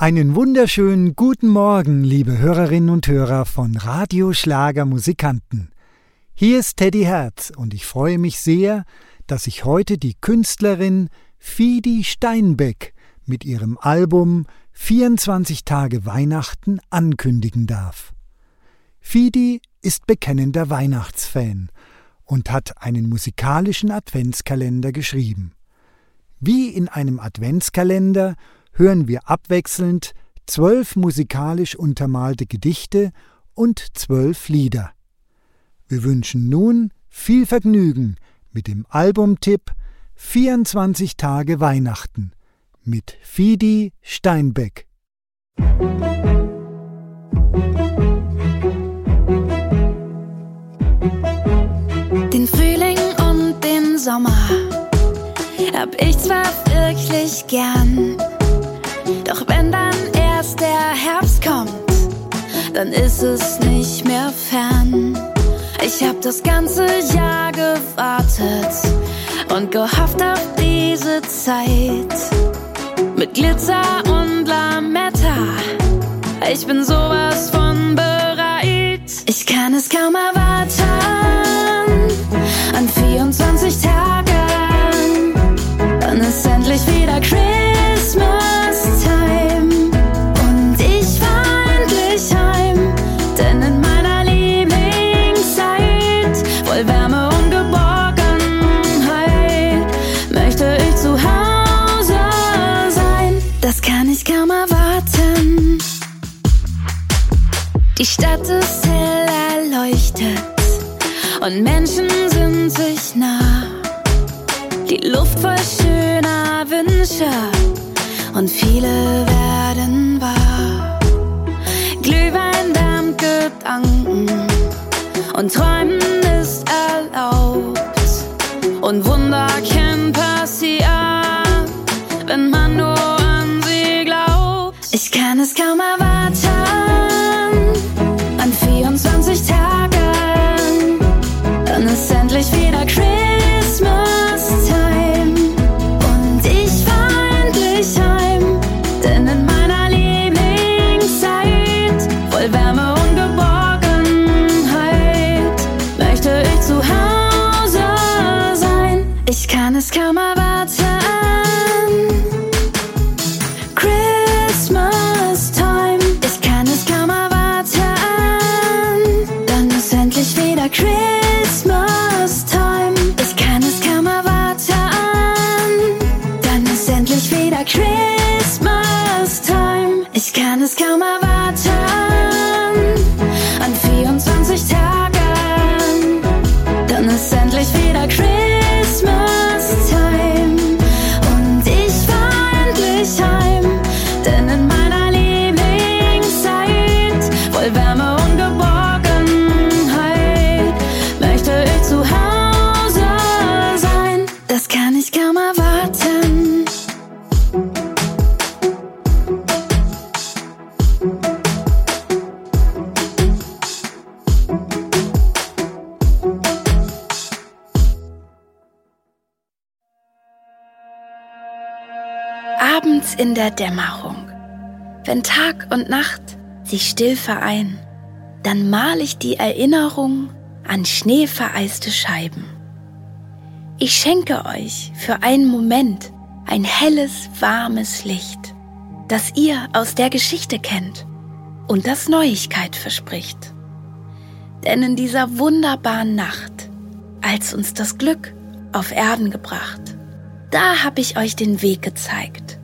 Einen wunderschönen guten Morgen, liebe Hörerinnen und Hörer von Radio Schlager Musikanten. Hier ist Teddy Herz und ich freue mich sehr, dass ich heute die Künstlerin Fidi Steinbeck mit ihrem Album 24 Tage Weihnachten ankündigen darf. Fidi ist bekennender Weihnachtsfan und hat einen musikalischen Adventskalender geschrieben. Wie in einem Adventskalender hören wir abwechselnd zwölf musikalisch untermalte Gedichte und zwölf Lieder. Wir wünschen nun viel Vergnügen mit dem Albumtipp 24 Tage Weihnachten mit Fidi Steinbeck. Den Frühling und den Sommer hab ich zwar wirklich gern doch wenn dann erst der Herbst kommt, dann ist es nicht mehr fern. Ich hab das ganze Jahr gewartet und gehofft auf diese Zeit. Mit Glitzer und Lametta, ich bin sowas von bereit. Ich kann es kaum erwarten, an 24 Tagen, Die Stadt ist hell erleuchtet und Menschen sind sich nah. Die Luft voll schöner Wünsche und viele werden wahr. Glühwein wärmt Gedanken und Träumen ist erlaubt und Wunder können passieren, wenn man nur an sie glaubt. Ich kann es kaum erwarten. In der Dämmerung, wenn Tag und Nacht sich still vereinen, dann mal ich die Erinnerung an schneevereiste Scheiben. Ich schenke euch für einen Moment ein helles, warmes Licht, das ihr aus der Geschichte kennt und das Neuigkeit verspricht. Denn in dieser wunderbaren Nacht, als uns das Glück auf Erden gebracht, da hab ich euch den Weg gezeigt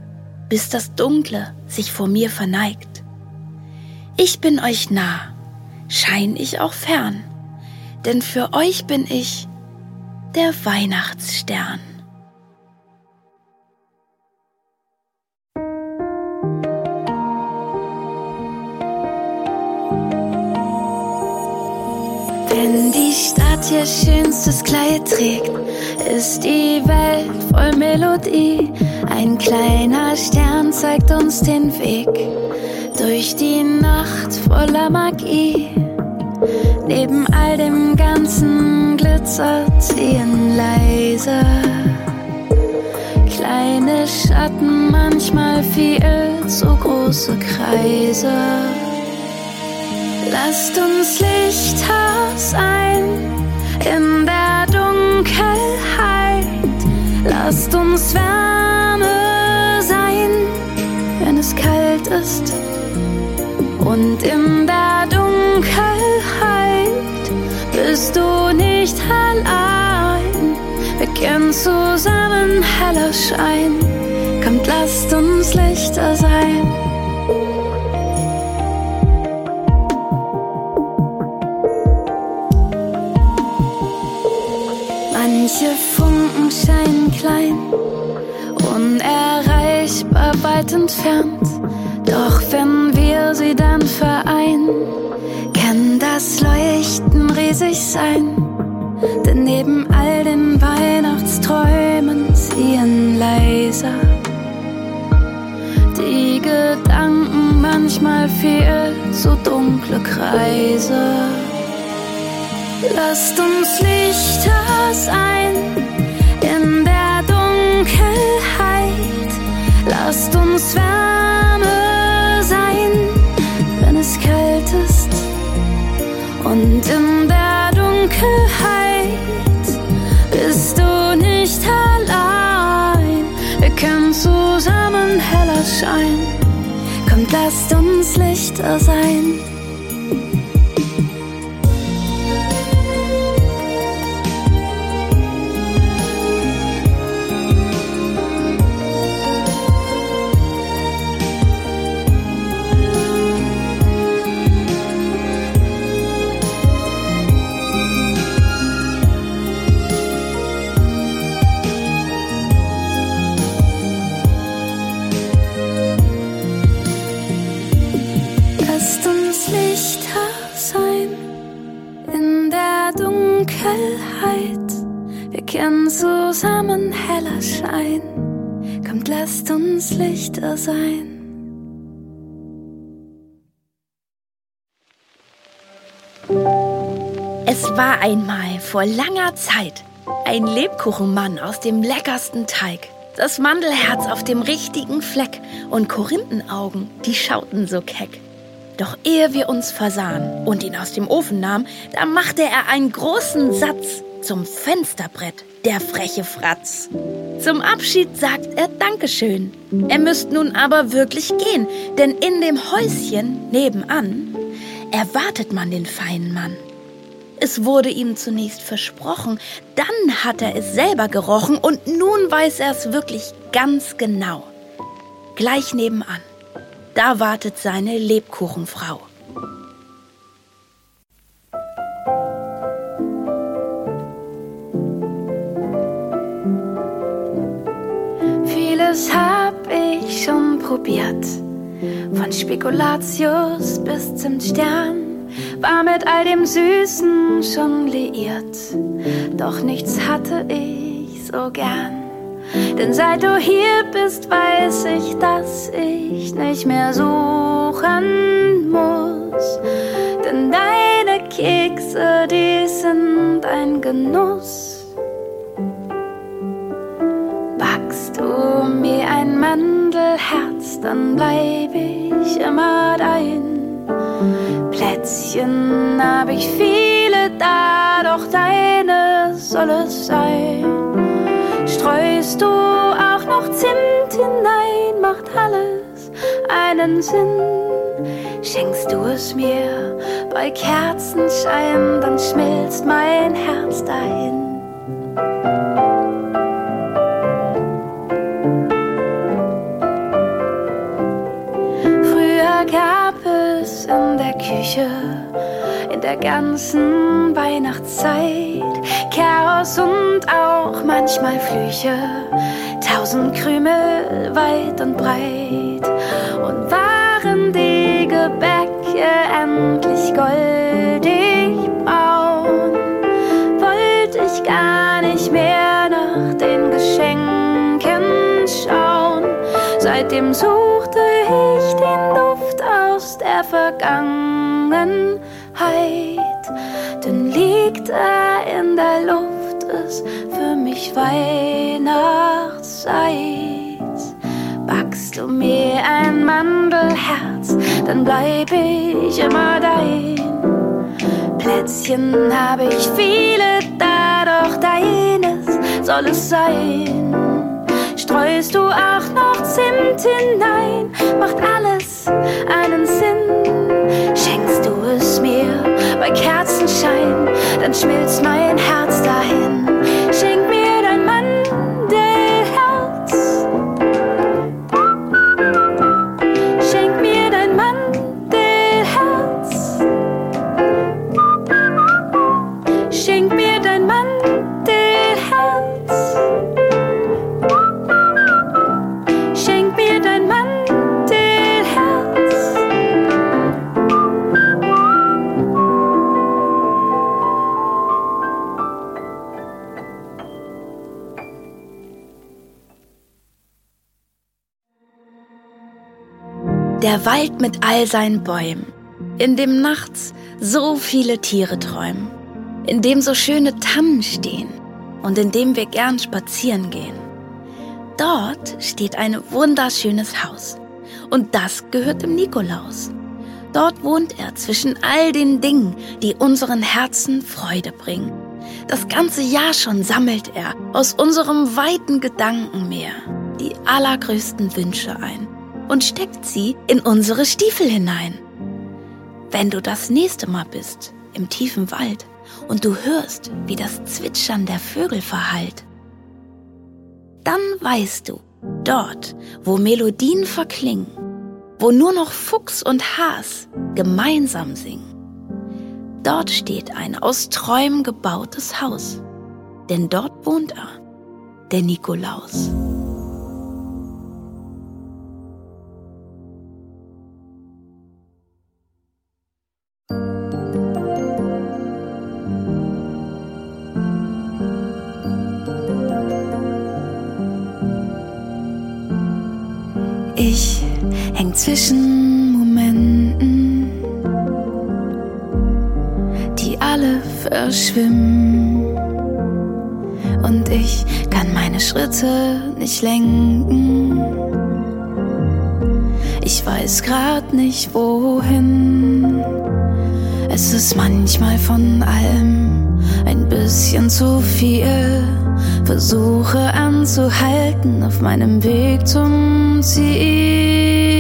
bis das Dunkle sich vor mir verneigt. Ich bin euch nah, schein ich auch fern, denn für euch bin ich der Weihnachtsstern. Wenn die Stadt ihr schönstes Kleid trägt, ist die Welt voll Melodie. Ein kleiner Stern zeigt uns den Weg durch die Nacht voller Magie. Neben all dem ganzen Glitzer ziehen leise kleine Schatten, manchmal viel zu groß große Kreise. Lasst uns Lichter sein in der Dunkelheit. Lasst uns Wärme sein, wenn es kalt ist. Und in der Dunkelheit bist du nicht allein. Wir kennen zusammen heller Schein. Kommt, lasst uns Lichter sein. Weit entfernt. Doch wenn wir sie dann vereinen, kann das Leuchten riesig sein. Denn neben all den Weihnachtsträumen ziehen leiser die Gedanken manchmal viel zu dunkle Kreise. Lasst uns Lichter sein in der Dunkelheit. Lasst uns Wärme sein, wenn es kalt ist. Und in der Dunkelheit bist du nicht allein. Wir können zusammen heller scheinen. Kommt, lasst uns Lichter sein. Dunkelheit. Wir kennen zusammen heller Schein. Kommt, lasst uns Lichter sein. Es war einmal vor langer Zeit ein Lebkuchenmann aus dem leckersten Teig. Das Mandelherz auf dem richtigen Fleck und Korinthenaugen, die schauten so keck. Doch ehe wir uns versahen und ihn aus dem Ofen nahmen, da machte er einen großen Satz zum Fensterbrett, der freche Fratz. Zum Abschied sagt er Dankeschön. Er müsst nun aber wirklich gehen, denn in dem Häuschen nebenan erwartet man den feinen Mann. Es wurde ihm zunächst versprochen, dann hat er es selber gerochen und nun weiß er es wirklich ganz genau. Gleich nebenan, da wartet seine Lebkuchenfrau. Vieles hab ich schon probiert, von Spekulatius bis zum Stern war mit all dem Süßen schon liiert, doch nichts hatte ich so gern. Denn seit du hier bist, weiß ich, dass ich nicht mehr suchen muss. Denn deine Kekse, die sind ein Genuss. Backst du mir ein Mandelherz, dann bleib ich immer dein. Plätzchen hab ich viele da, doch deine soll es sein. Streust du auch noch Zimt hinein, macht alles einen Sinn. Schenkst du es mir bei Kerzenschein, dann schmilzt mein Herz dahin. Früher gab es in der Küche, in der ganzen Weihnachtszeit Chaos und auch manchmal Flüche, tausend Krümel weit und breit. Und waren die Gebäcke endlich goldig braun, wollte ich gar nicht mehr nach den Geschenken schauen. Seitdem suchte ich den Duft aus der Vergangenheit. Denn liegt er in der Luft, ist für mich Weihnachtszeit. Backst du mir ein Mandelherz, dann bleib ich immer dein. Plätzchen habe ich viele, da doch deines soll es sein. Streust du auch noch Zimt hinein, macht alles einen Sinn. Schenkst du es mir bei Kerzenschein, dann schmilzt mein Herz dahin. Der Wald mit all seinen Bäumen, in dem nachts so viele Tiere träumen, in dem so schöne Tannen stehen und in dem wir gern spazieren gehen. Dort steht ein wunderschönes Haus und das gehört dem Nikolaus. Dort wohnt er zwischen all den Dingen, die unseren Herzen Freude bringen. Das ganze Jahr schon sammelt er aus unserem weiten Gedankenmeer die allergrößten Wünsche ein und steckt sie in unsere Stiefel hinein. Wenn du das nächste Mal bist im tiefen Wald und du hörst, wie das Zwitschern der Vögel verhallt, dann weißt du, dort, wo Melodien verklingen, wo nur noch Fuchs und Has gemeinsam singen, dort steht ein aus Träumen gebautes Haus, denn dort wohnt er, der Nikolaus. Zwischen Momenten, die alle verschwimmen. Und ich kann meine Schritte nicht lenken. Ich weiß grad nicht wohin. Es ist manchmal von allem ein bisschen zu viel. Versuche anzuhalten auf meinem Weg zum Ziel.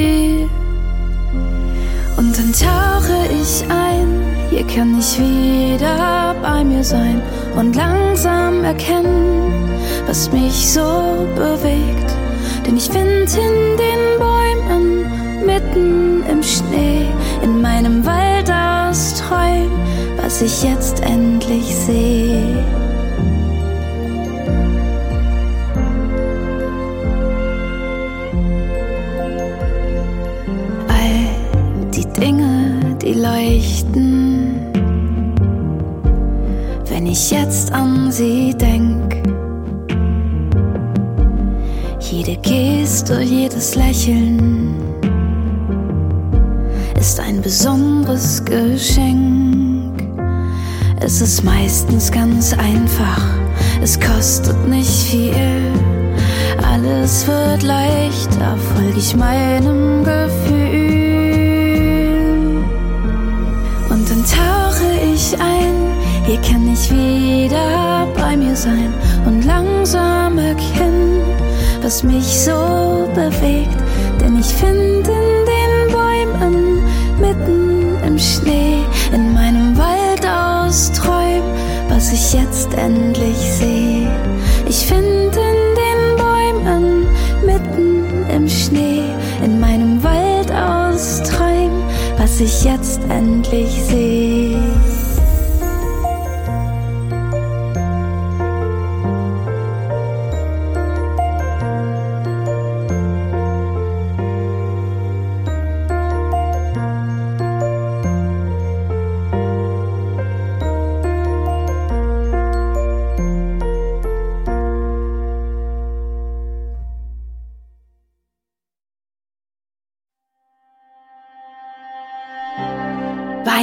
Tauche ich ein, hier kann ich wieder bei mir sein und langsam erkennen, was mich so bewegt. Denn ich find in den Bäumen, mitten im Schnee, in meinem Wald aus Träumen, was ich jetzt endlich sehe. Die leuchten, wenn ich jetzt an sie denk. Jede Geste, jedes Lächeln ist ein besonderes Geschenk. Es ist meistens ganz einfach, es kostet nicht viel. Alles wird leichter, folge ich meinem Gefühl. Hier kann ich wieder bei mir sein und langsam erkennen, was mich so bewegt. Denn ich finde in den Bäumen, mitten im Schnee, in meinem Wald aus Träumen, was ich jetzt endlich sehe. Ich finde in den Bäumen, mitten im Schnee, in meinem Wald aus Träumen, was ich jetzt endlich sehe.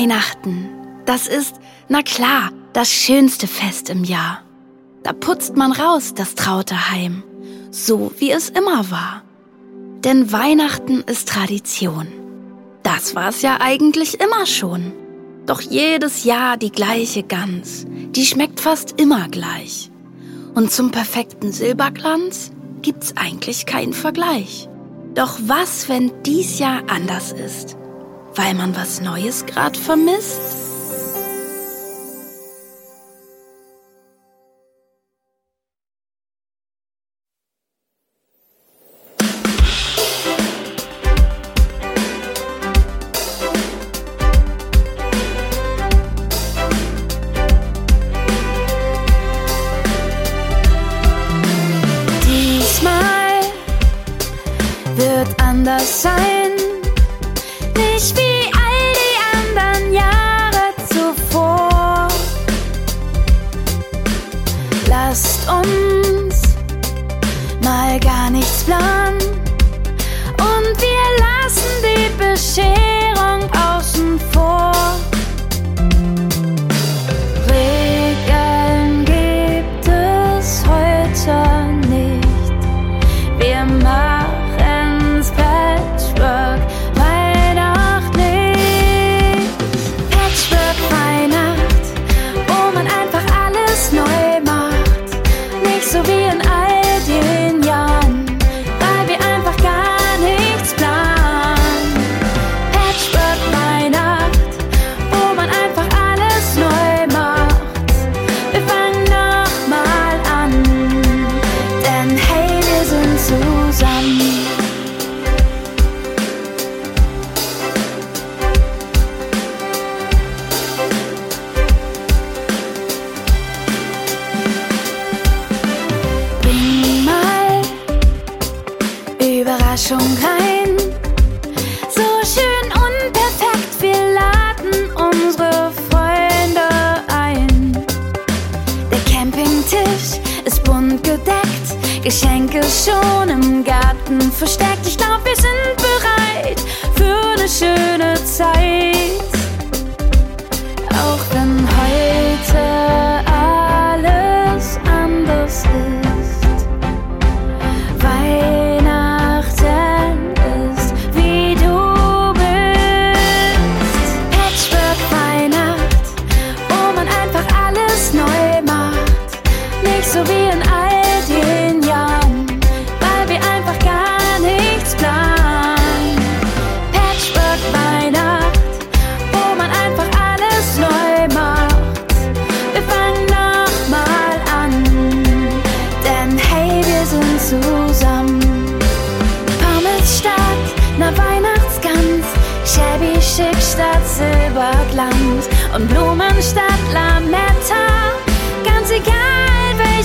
Weihnachten, das ist, na klar, das schönste Fest im Jahr. Da putzt man raus das traute Heim, so wie es immer war. Denn Weihnachten ist Tradition. Das war's ja eigentlich immer schon. Doch jedes Jahr die gleiche Gans, die schmeckt fast immer gleich. Und zum perfekten Silberglanz gibt's eigentlich keinen Vergleich. Doch was, wenn dies Jahr anders ist? Weil man was Neues grad vermisst?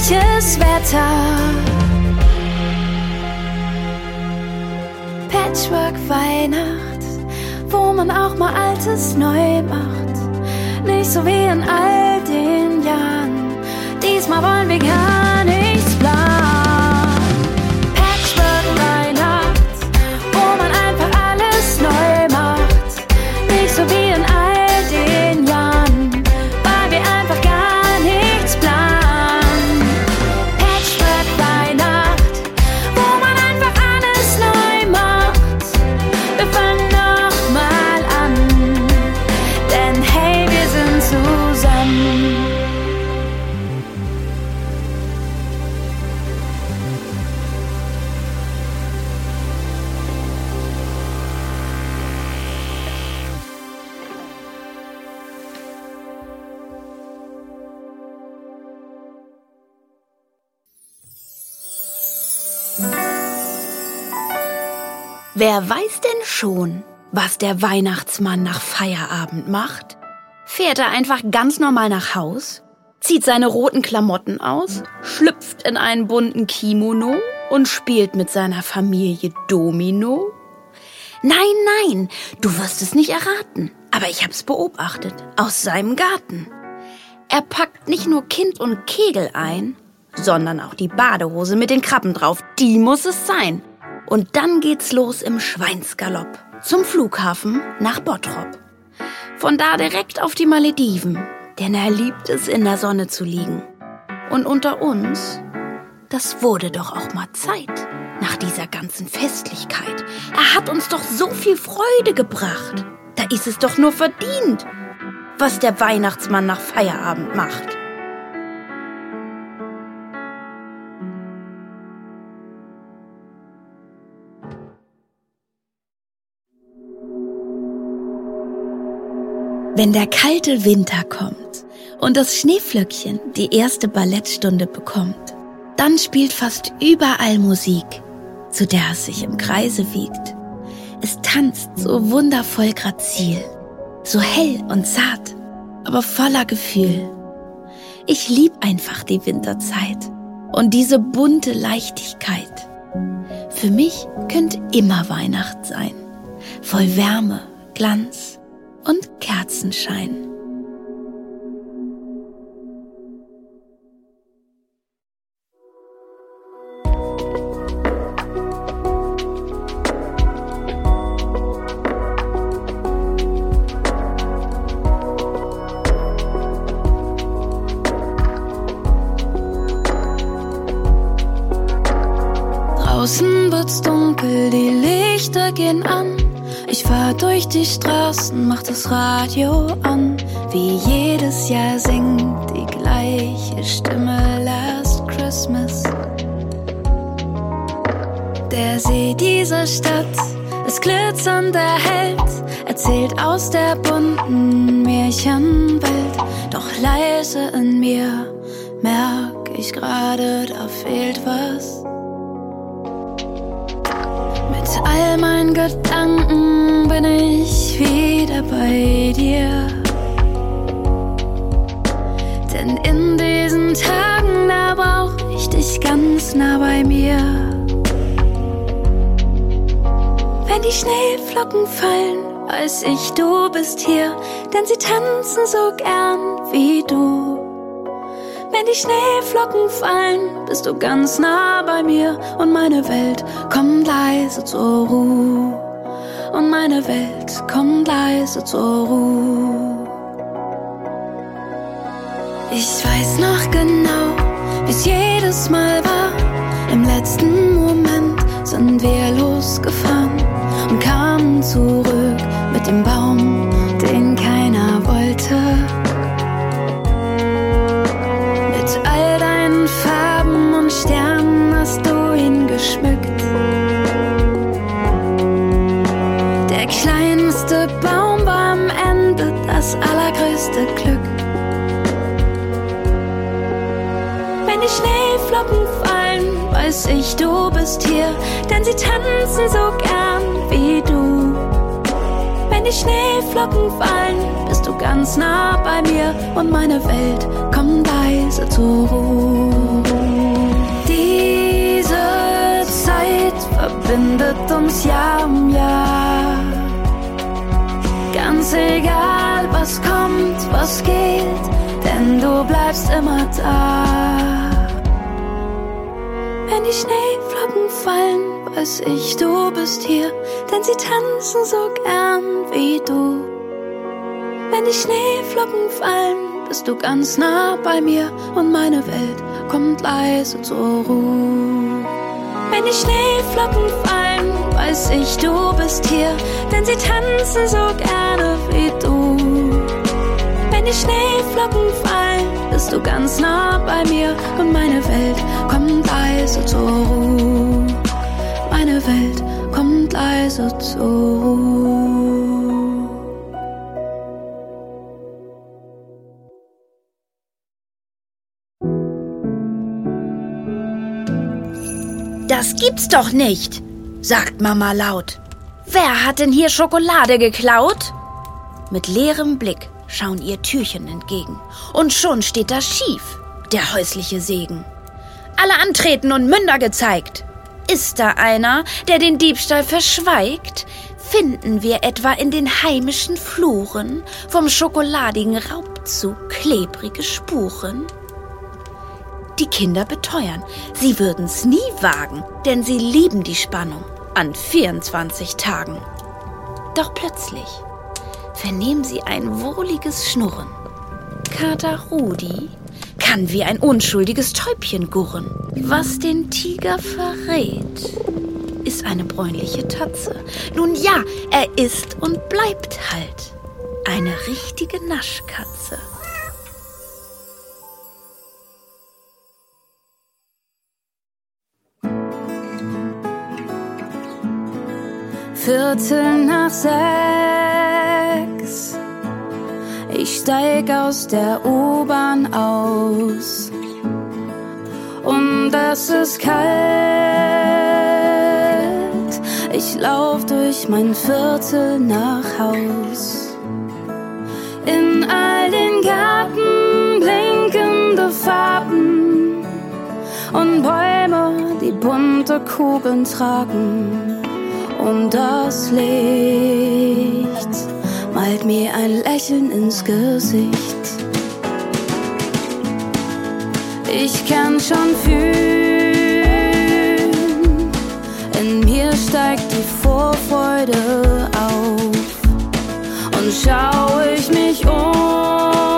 Welches Wetter. Patchwork Weihnacht, wo man auch mal Altes neu macht. Nicht so wie in all den Jahren. Diesmal wollen wir gar nichts Wer weiß denn schon, was der Weihnachtsmann nach Feierabend macht? Fährt er einfach ganz normal nach Haus, zieht seine roten Klamotten aus, schlüpft in einen bunten Kimono und spielt mit seiner Familie Domino? Nein, nein, du wirst es nicht erraten, aber ich hab's beobachtet, aus seinem Garten. Er packt nicht nur Kind und Kegel ein, sondern auch die Badehose mit den Krabben drauf. Die muss es sein. Und dann geht's los im Schweinsgalopp zum Flughafen nach Bottrop. Von da direkt auf die Malediven, denn er liebt es, in der Sonne zu liegen. Und unter uns, das wurde doch auch mal Zeit nach dieser ganzen Festlichkeit. Er hat uns doch so viel Freude gebracht. Da ist es doch nur verdient, was der Weihnachtsmann nach Feierabend macht. Wenn der kalte Winter kommt und das Schneeflöckchen die erste Ballettstunde bekommt, dann spielt fast überall Musik, zu der es sich im Kreise wiegt. Es tanzt so wundervoll grazil, so hell und zart, aber voller Gefühl. Ich lieb einfach die Winterzeit und diese bunte Leichtigkeit. Für mich könnte immer Weihnacht sein, voll Wärme, Glanz und Kerzenschein. Jedes Jahr singt die gleiche Stimme Last Christmas. Der See dieser Stadt ist glitzernder Held, erzählt aus der bunten Märchenwelt. Doch leise in mir merk ich gerade, da fehlt was. Mit all meinen Gedanken bin ich wieder bei dir. Denn in diesen Tagen, da brauch ich dich ganz nah bei mir. Wenn die Schneeflocken fallen, weiß ich, du bist hier, denn sie tanzen so gern wie du. Wenn die Schneeflocken fallen, bist du ganz nah bei mir und meine Welt kommt leise zur Ruhe. Und meine Welt kommt leise zur Ruhe. Ich weiß noch genau, wie's jedes Mal war. Im letzten Moment sind wir losgefahren und kamen zurück mit dem Baum, weiß ich, du bist hier, denn sie tanzen so gern wie du. Wenn die Schneeflocken fallen, bist du ganz nah bei mir und meine Welt kommt leise zur Ruhe. Diese Zeit verbindet uns Jahr um Jahr. Ganz egal, was kommt, was geht, denn du bleibst immer da. Wenn die Schneeflocken fallen, weiß ich, du bist hier, denn sie tanzen so gern wie du. Wenn die Schneeflocken fallen, bist du ganz nah bei mir und meine Welt kommt leise zur Ruhe. Wenn die Schneeflocken fallen, weiß ich, du bist hier, denn sie tanzen so gerne wie du. Wenn die Schneeflocken fallen, bist du ganz nah bei mir und meine Welt kommt leise zur Ruhe. Meine Welt kommt leise zur Ruhe. Das gibt's doch nicht, sagt Mama laut. Wer hat denn hier Schokolade geklaut? Mit leerem Blick schauen ihr Türchen entgegen. Und schon steht da schief, der häusliche Segen. Alle antreten und Münder gezeigt. Ist da einer, der den Diebstahl verschweigt? Finden wir etwa in den heimischen Fluren vom schokoladigen Raubzug klebrige Spuren? Die Kinder beteuern, sie würden's nie wagen, denn sie lieben die Spannung an 24 Tagen. Doch plötzlich vernehmen sie ein wohliges Schnurren. Kater Rudi kann wie ein unschuldiges Täubchen gurren, was den Tiger verrät. ist eine bräunliche Tatze. Nun ja, er ist und bleibt halt eine richtige Naschkatze. Viertel nach sechs. Ich steig aus der U-Bahn aus. Und es ist kalt. Ich lauf durch mein Viertel nach Haus. In all den Garten blinkende Farben und Bäume, die bunte Kugeln tragen und das Licht malt mir ein Lächeln ins Gesicht. Ich kann schon fühlen, in mir steigt die Vorfreude auf und schaue ich mich um,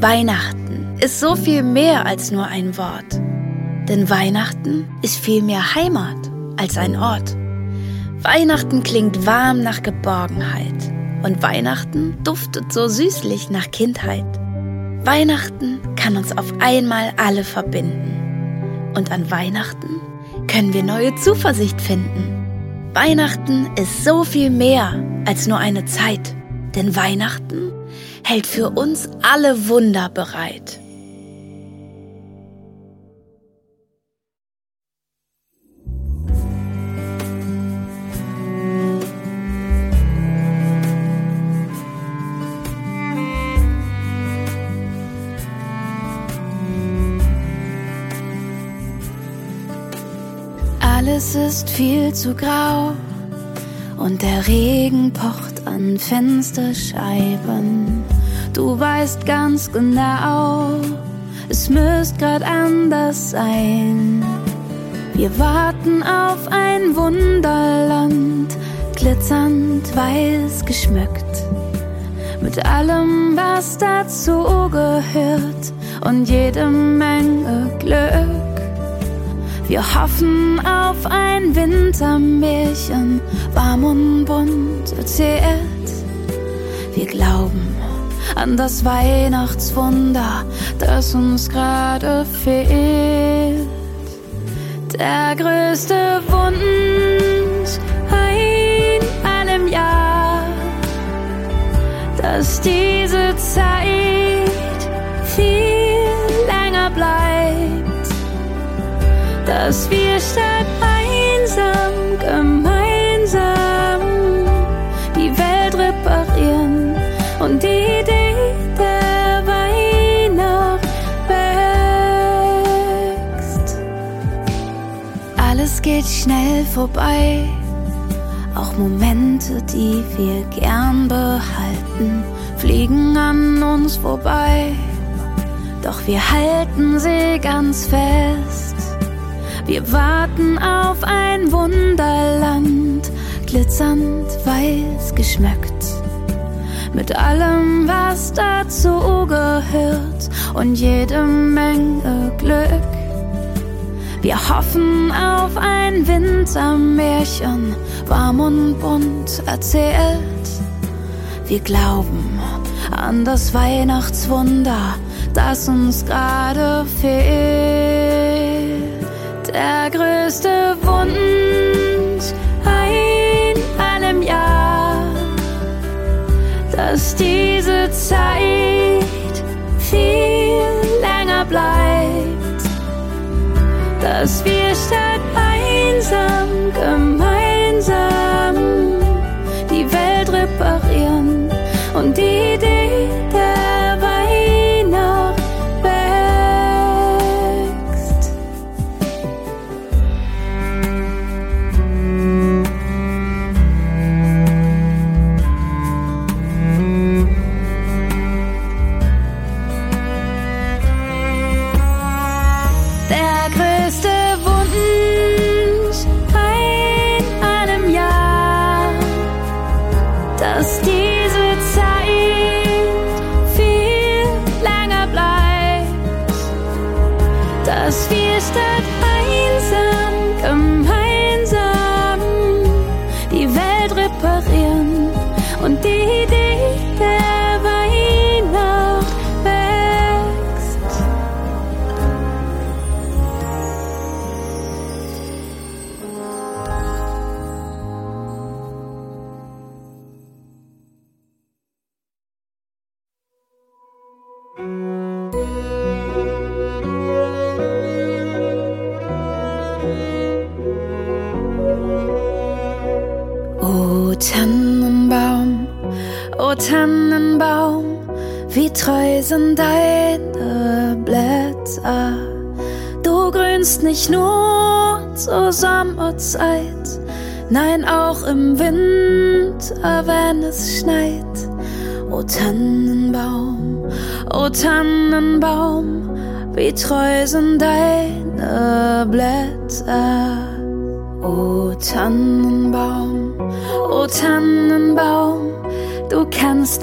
Weihnachten ist so viel mehr als nur ein Wort. Denn Weihnachten ist viel mehr Heimat als ein Ort. Weihnachten klingt warm nach Geborgenheit. Und Weihnachten duftet so süßlich nach Kindheit. Weihnachten kann uns auf einmal alle verbinden. Und an Weihnachten können wir neue Zuversicht finden. Weihnachten ist so viel mehr als nur eine Zeit. Denn Weihnachten hält für uns alle Wunder bereit. Alles ist viel zu grau und der Regen pocht an Fensterscheiben. Du weißt ganz genau, es müsste grad anders sein. Wir warten auf ein Wunderland, glitzernd weiß geschmückt. Mit allem, was dazu gehört und jede Menge Glück. Wir hoffen auf ein Wintermärchen, warm und bunt erzählt. Wir glauben an das Weihnachtswunder, das uns gerade fehlt der größte Wunsch ein allem Jahr, dass diese Zeit viel länger bleibt, dass wir statt einsam gemeinsam die Welt reparieren und die Idee geht schnell vorbei. Auch Momente, die wir gern behalten, fliegen an uns vorbei. Doch wir halten sie ganz fest. Wir warten auf ein Wunderland, glitzernd weiß geschmückt. Mit allem, was dazu gehört und jede Menge Glück. Wir hoffen auf ein Wintermärchen, warm und bunt erzählt. Wir glauben an das Weihnachtswunder, das uns gerade fehlt. Der größte Wunsch ein allem Jahr, dass diese Zeit viel länger bleibt dass wir statt einsam gemeinsam die Welt reparieren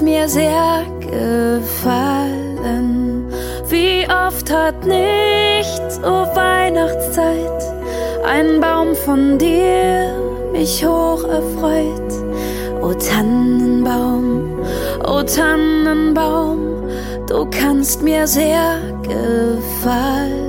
mir sehr gefallen. Wie oft hat nicht zur Weihnachtszeit ein Baum von dir mich hoch erfreut. O Tannenbaum, o Tannenbaum, du kannst mir sehr gefallen.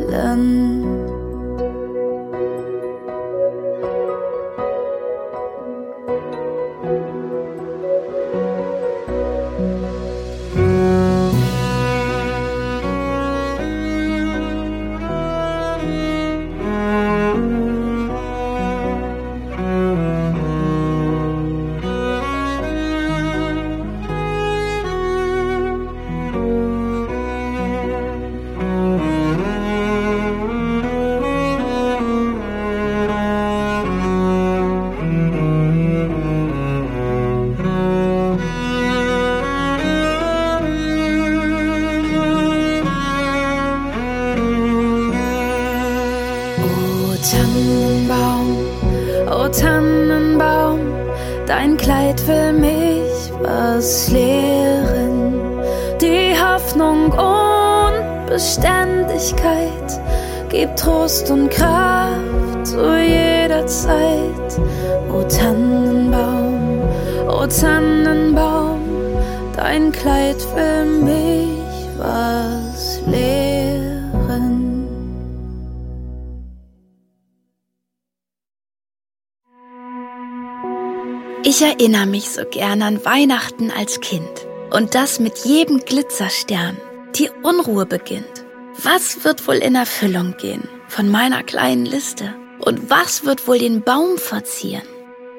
Erinnere mich so gern an Weihnachten als Kind. Und das mit jedem Glitzerstern. Die Unruhe beginnt. Was wird wohl in Erfüllung gehen von meiner kleinen Liste? Und was wird wohl den Baum verzieren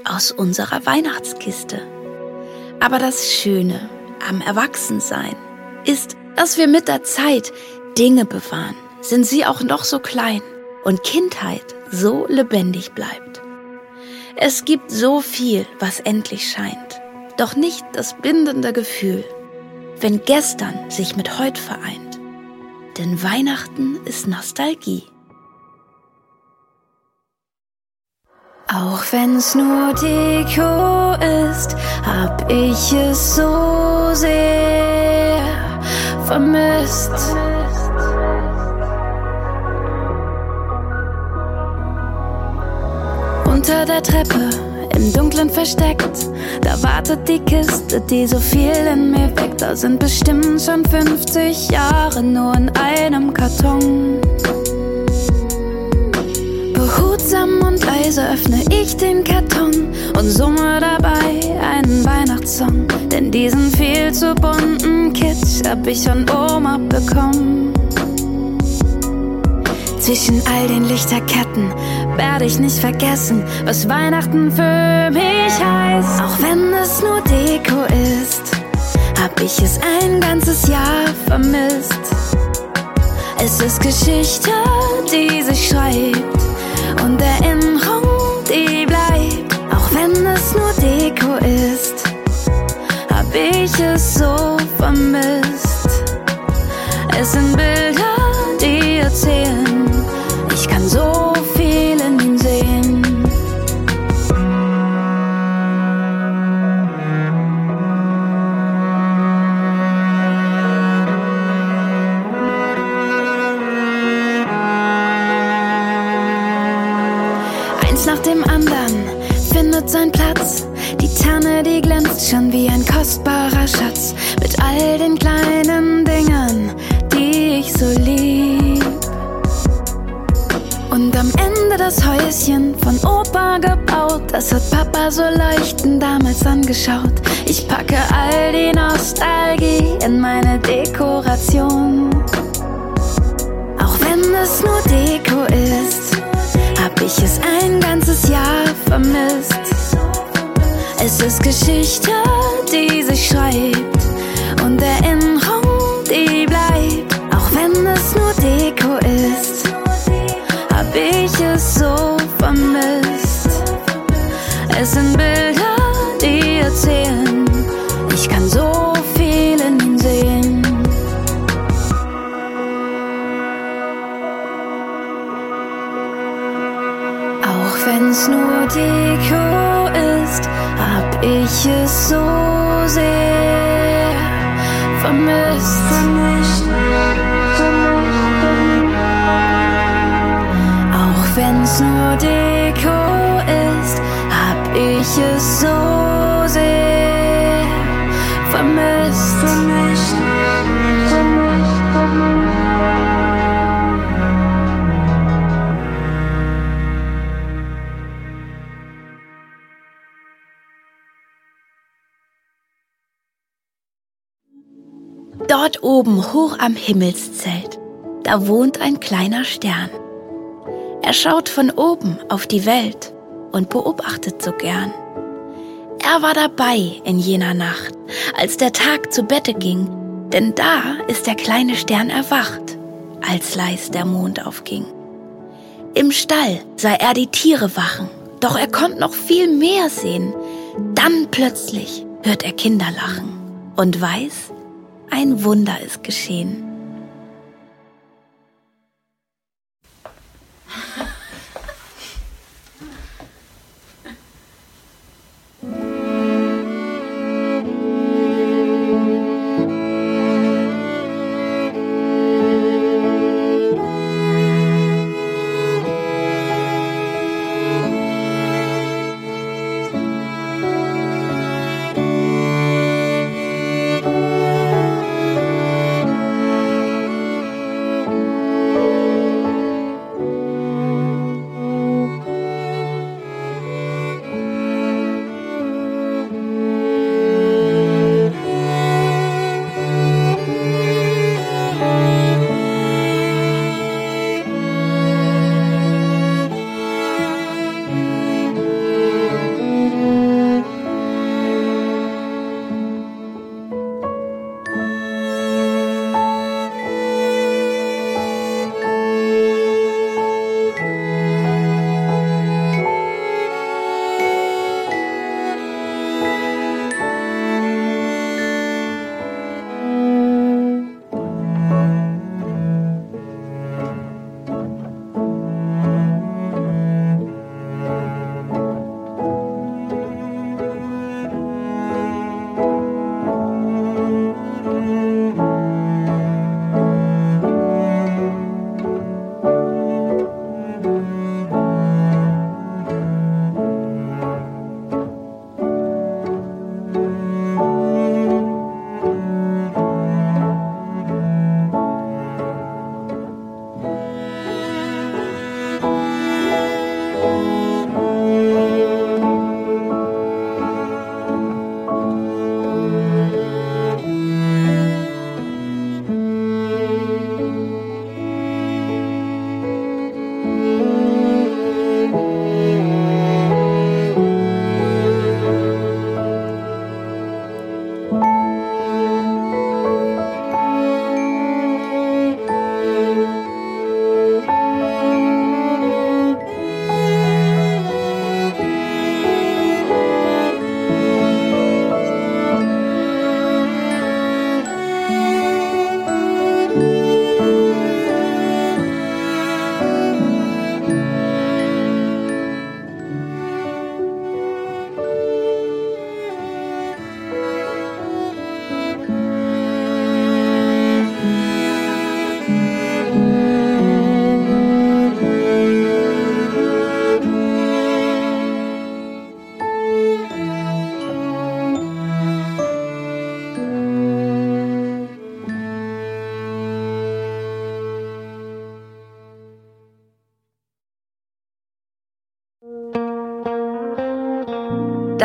aus unserer Weihnachtskiste? Aber das Schöne am Erwachsensein ist, dass wir mit der Zeit Dinge bewahren, sind sie auch noch so klein und Kindheit so lebendig bleibt. Es gibt so viel, was endlich scheint, doch nicht das bindende Gefühl, wenn gestern sich mit heute vereint. Denn Weihnachten ist Nostalgie. Auch wenn's nur Deko ist, hab ich es so sehr vermisst. Unter der Treppe, im Dunklen versteckt, da wartet die Kiste, die so viel in mir weckt. Da sind bestimmt schon 50 Jahre nur in einem Karton. Behutsam und leise öffne ich den Karton und summe dabei einen Weihnachtssong. Denn diesen viel zu bunten Kitsch hab ich von Oma bekommen. Zwischen all den Lichterketten werde ich nicht vergessen, was Weihnachten für mich heißt. Auch wenn es nur Deko ist, hab ich es ein ganzes Jahr vermisst. Es ist Geschichte, die sich schreibt und Erinnerung, die bleibt. Auch wenn es nur Deko ist, hab ich es so vermisst. Es sind Bilder, Dort oben hoch am Himmelszelt, da wohnt ein kleiner Stern. Er schaut von oben auf die Welt und beobachtet so gern. Er war dabei in jener Nacht, als der Tag zu Bette ging, denn da ist der kleine Stern erwacht, als leis der Mond aufging. Im Stall sah er die Tiere wachen, doch er konnte noch viel mehr sehen. Dann plötzlich hört er Kinder lachen und weiß, ein Wunder ist geschehen.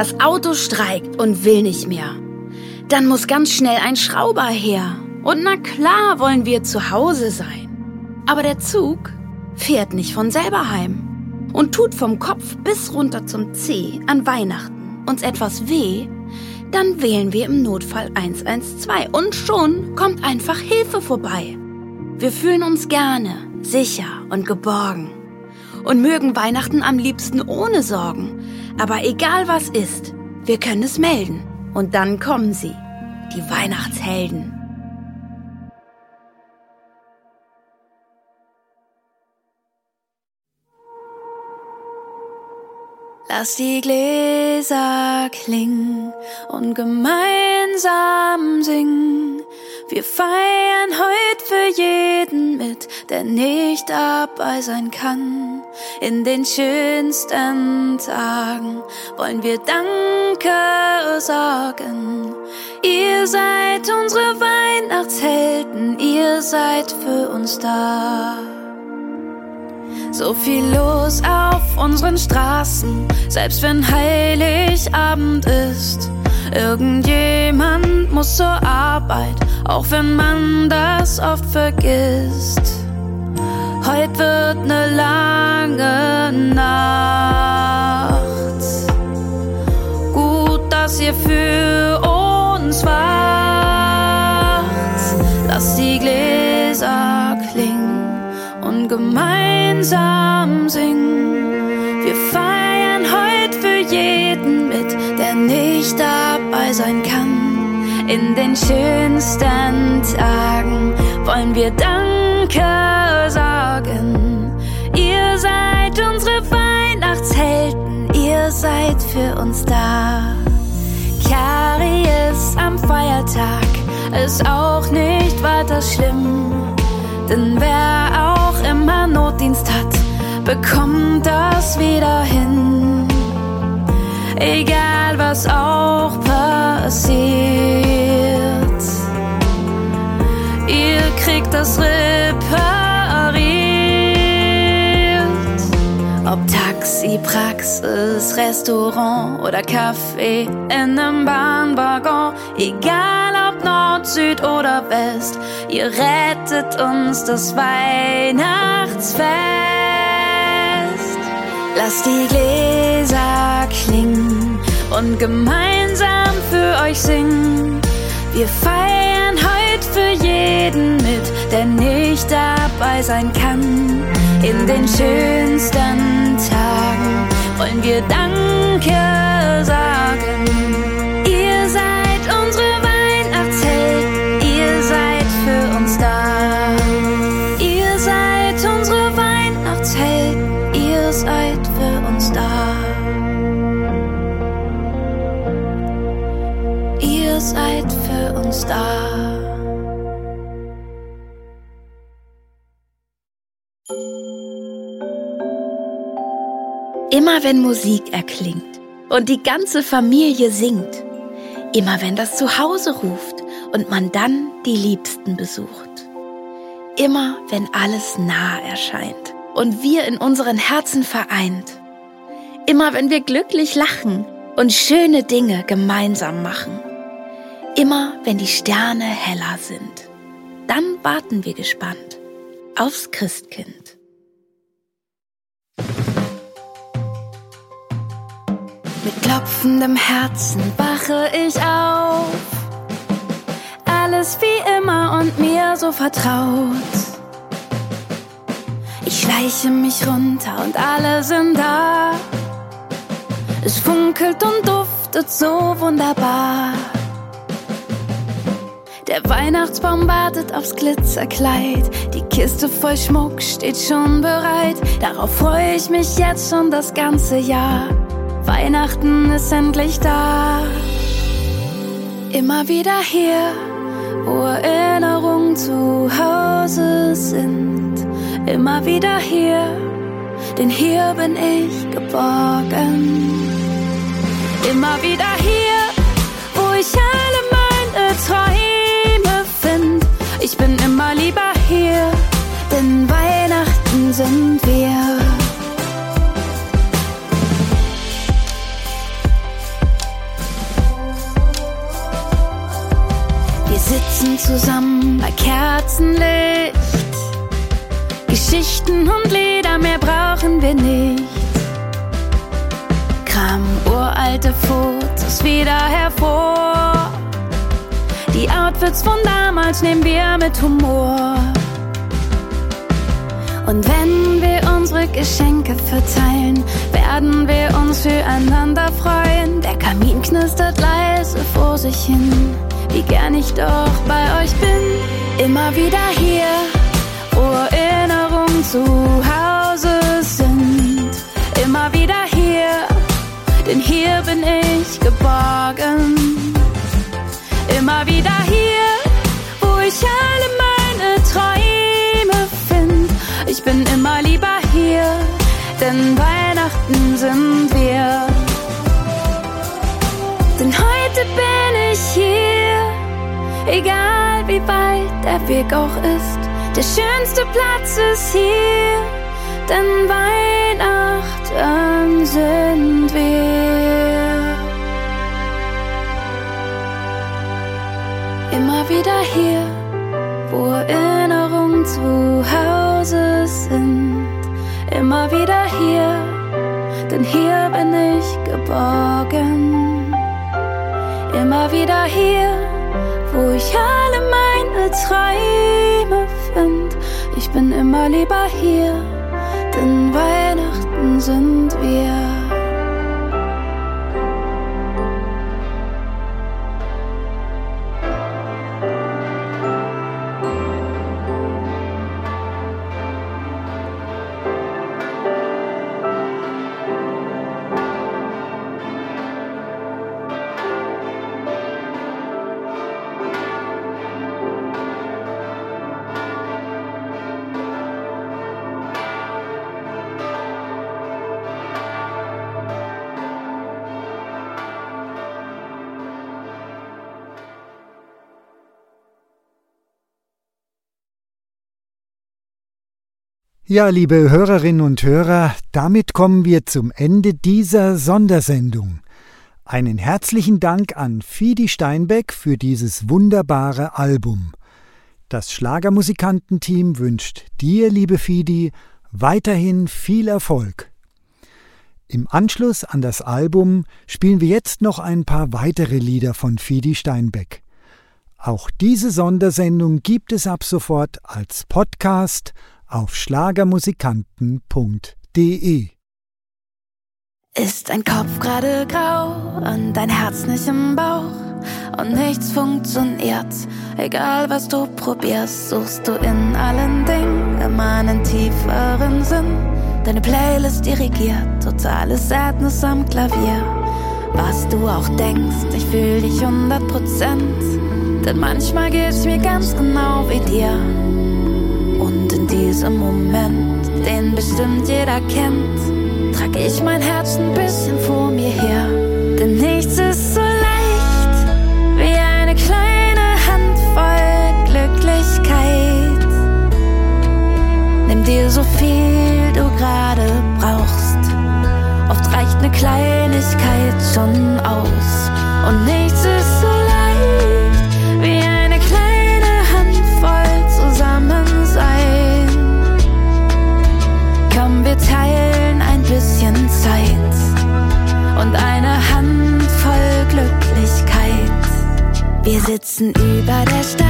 Das Auto streikt und will nicht mehr. Dann muss ganz schnell ein Schrauber her. Und na klar wollen wir zu Hause sein. Aber der Zug fährt nicht von selber heim und tut vom Kopf bis runter zum Zeh an Weihnachten uns etwas weh, dann wählen wir im Notfall 112 und schon kommt einfach Hilfe vorbei. Wir fühlen uns gerne, sicher und geborgen und mögen Weihnachten am liebsten ohne Sorgen. Aber egal was ist, wir können es melden. Und dann kommen sie, die Weihnachtshelden. Lass die Gläser klingen und gemeinsam singen. Wir feiern heute für jeden mit, der nicht dabei sein kann. In den schönsten Tagen wollen wir Danke sagen. Ihr seid unsere Weihnachtshelden, ihr seid für uns da. So viel los auf unseren Straßen, selbst wenn Heiligabend ist. Irgendjemand muss zur Arbeit, auch wenn man das oft vergisst. Heute wird ne lange Nacht. Gut, dass ihr für gemeinsam singen. Wir feiern heute für jeden mit, der nicht dabei sein kann. In den schönsten Tagen wollen wir Danke sagen. Ihr seid unsere Weihnachtshelden, ihr seid für uns da. Kari ist am Feiertag, ist auch nicht weiter schlimm. Denn wer auch immer Notdienst hat, bekommt das wieder hin. Egal was auch passiert, ihr kriegt das repariert. Ob Taxi, Praxis, Restaurant oder Café in einem Bahnwaggon, egal Nord, Süd oder West, ihr rettet uns das Weihnachtsfest. Lasst die Gläser klingen und gemeinsam für euch singen. Wir feiern heute für jeden mit, der nicht dabei sein kann. In den schönsten Tagen wollen wir Danke sagen. Seid für uns da. Immer wenn Musik erklingt und die ganze Familie singt, immer wenn das Zuhause ruft und man dann die Liebsten besucht, immer wenn alles nah erscheint und wir in unseren Herzen vereint, immer wenn wir glücklich lachen und schöne Dinge gemeinsam machen, immer wenn die Sterne heller sind, dann warten wir gespannt aufs Christkind. Mit klopfendem Herzen wache ich auf. Alles wie immer und mir so vertraut. Ich schleiche mich runter und alle sind da. Es funkelt und duftet so wunderbar. Der Weihnachtsbaum wartet aufs Glitzerkleid. Die Kiste voll Schmuck steht schon bereit. Darauf freue ich mich jetzt schon das ganze Jahr. Weihnachten ist endlich da. Immer wieder hier, wo Erinnerungen zu Hause sind. Immer wieder hier, denn hier bin ich geborgen. Immer wieder hier, wo ich alle meine Träume sind. Ich bin immer lieber hier, denn Weihnachten sind wir. Wir sitzen zusammen bei Kerzenlicht. Geschichten und Lieder, mehr brauchen wir nicht. Kram uralte Fotos wieder hervor die Outfits von damals nehmen wir mit Humor. Und wenn wir unsere Geschenke verteilen, werden wir uns füreinander freuen. Der Kamin knistert leise vor sich hin, wie gern ich doch bei euch bin. Immer wieder hier, wo Erinnerungen zu Hause sind. Immer wieder hier, denn hier bin ich geborgen. Immer wieder hier, wo ich alle meine Träume finde. Ich bin immer lieber hier, denn Weihnachten sind wir. Denn heute bin ich hier, egal wie weit der Weg auch ist. Der schönste Platz ist hier, denn Weihnachten sind wir. Immer wieder hier, wo Erinnerungen zu Hause sind. Immer wieder hier, denn hier bin ich geborgen. Immer wieder hier, wo ich alle meine Träume find. Ich bin immer lieber hier, denn Weihnachten sind wir. Ja, liebe Hörerinnen und Hörer, damit kommen wir zum Ende dieser Sondersendung. Einen herzlichen Dank an Fidi Steinbeck für dieses wunderbare Album. Das Schlagermusikantenteam wünscht dir, liebe Fidi, weiterhin viel Erfolg. Im Anschluss an das Album spielen wir jetzt noch ein paar weitere Lieder von Fidi Steinbeck. Auch diese Sondersendung gibt es ab sofort als Podcast auf schlagermusikanten.de. Ist dein Kopf gerade grau und dein Herz nicht im Bauch und nichts funktioniert? Egal was du probierst, suchst du in allen Dingen immer einen tieferen Sinn. Deine Playlist dirigiert, totale Sadness am Klavier. Was du auch denkst, ich fühl dich 100 Prozent. Denn manchmal geht's mir ganz genau wie dir. Diesem Moment, den bestimmt jeder kennt, trag ich mein Herz ein bisschen vor mir her. Denn nichts ist so leicht wie eine kleine Handvoll Glücklichkeit. Nimm dir so viel du gerade brauchst. Oft reicht eine Kleinigkeit schon aus. Und nichts Sitzen über der Stadt,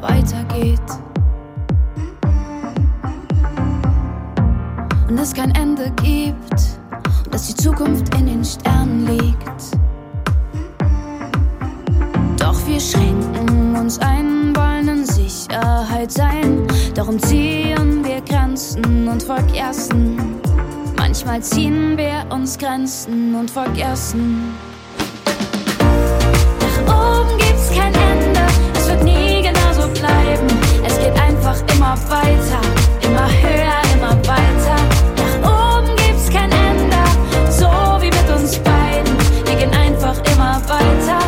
weitergeht. Und es kein Ende gibt und dass die Zukunft in den Sternen liegt. Doch wir schränken uns ein, wollen in Sicherheit sein. Darum ziehen wir Grenzen und vergessen. Manchmal ziehen wir uns Grenzen und vergessen. immer höher, immer weiter. Nach oben gibt's kein Ende, so wie mit uns beiden. Wir gehen einfach immer weiter.